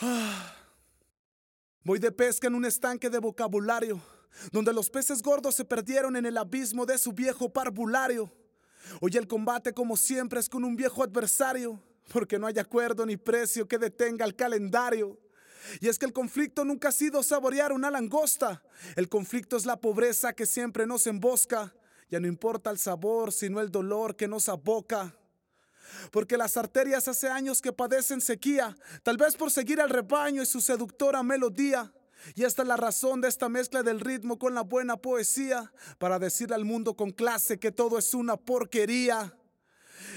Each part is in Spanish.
Voy de pesca en un estanque de vocabulario, donde los peces gordos se perdieron en el abismo de su viejo parvulario. Hoy el combate, como siempre, es con un viejo adversario, porque no hay acuerdo ni precio que detenga el calendario. Y es que el conflicto nunca ha sido saborear una langosta. El conflicto es la pobreza que siempre nos embosca. Ya no importa el sabor, sino el dolor que nos aboca. Porque las arterias hace años que padecen sequía, tal vez por seguir al rebaño y su seductora melodía. Y esta es la razón de esta mezcla del ritmo con la buena poesía, para decirle al mundo con clase que todo es una porquería.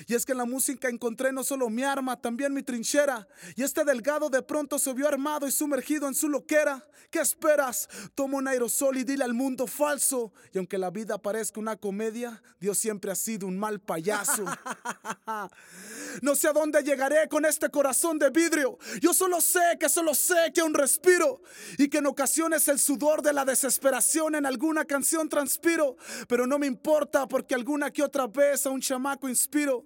Y es que en la música encontré no solo mi arma, también mi trinchera. Y este delgado de pronto se vio armado y sumergido en su loquera. ¿Qué esperas? Toma un aerosol y dile al mundo falso. Y aunque la vida parezca una comedia, Dios siempre ha sido un mal payaso. No sé a dónde llegaré con este corazón de vidrio. Yo solo sé que solo sé que un respiro y que en ocasiones el sudor de la desesperación en alguna canción transpiro. Pero no me importa porque alguna que otra vez a un chamaco inspiro.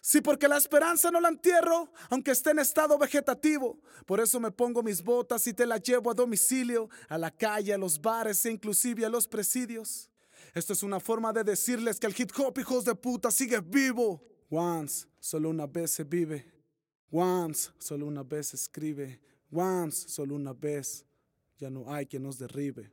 Sí, porque la esperanza no la entierro, aunque esté en estado vegetativo. Por eso me pongo mis botas y te la llevo a domicilio, a la calle, a los bares e inclusive a los presidios. Esto es una forma de decirles que el hip hop, hijos de puta, sigue vivo. Once, solo una vez se vive. Once, solo una vez se escribe. Once, solo una vez, ya no hay quien nos derribe.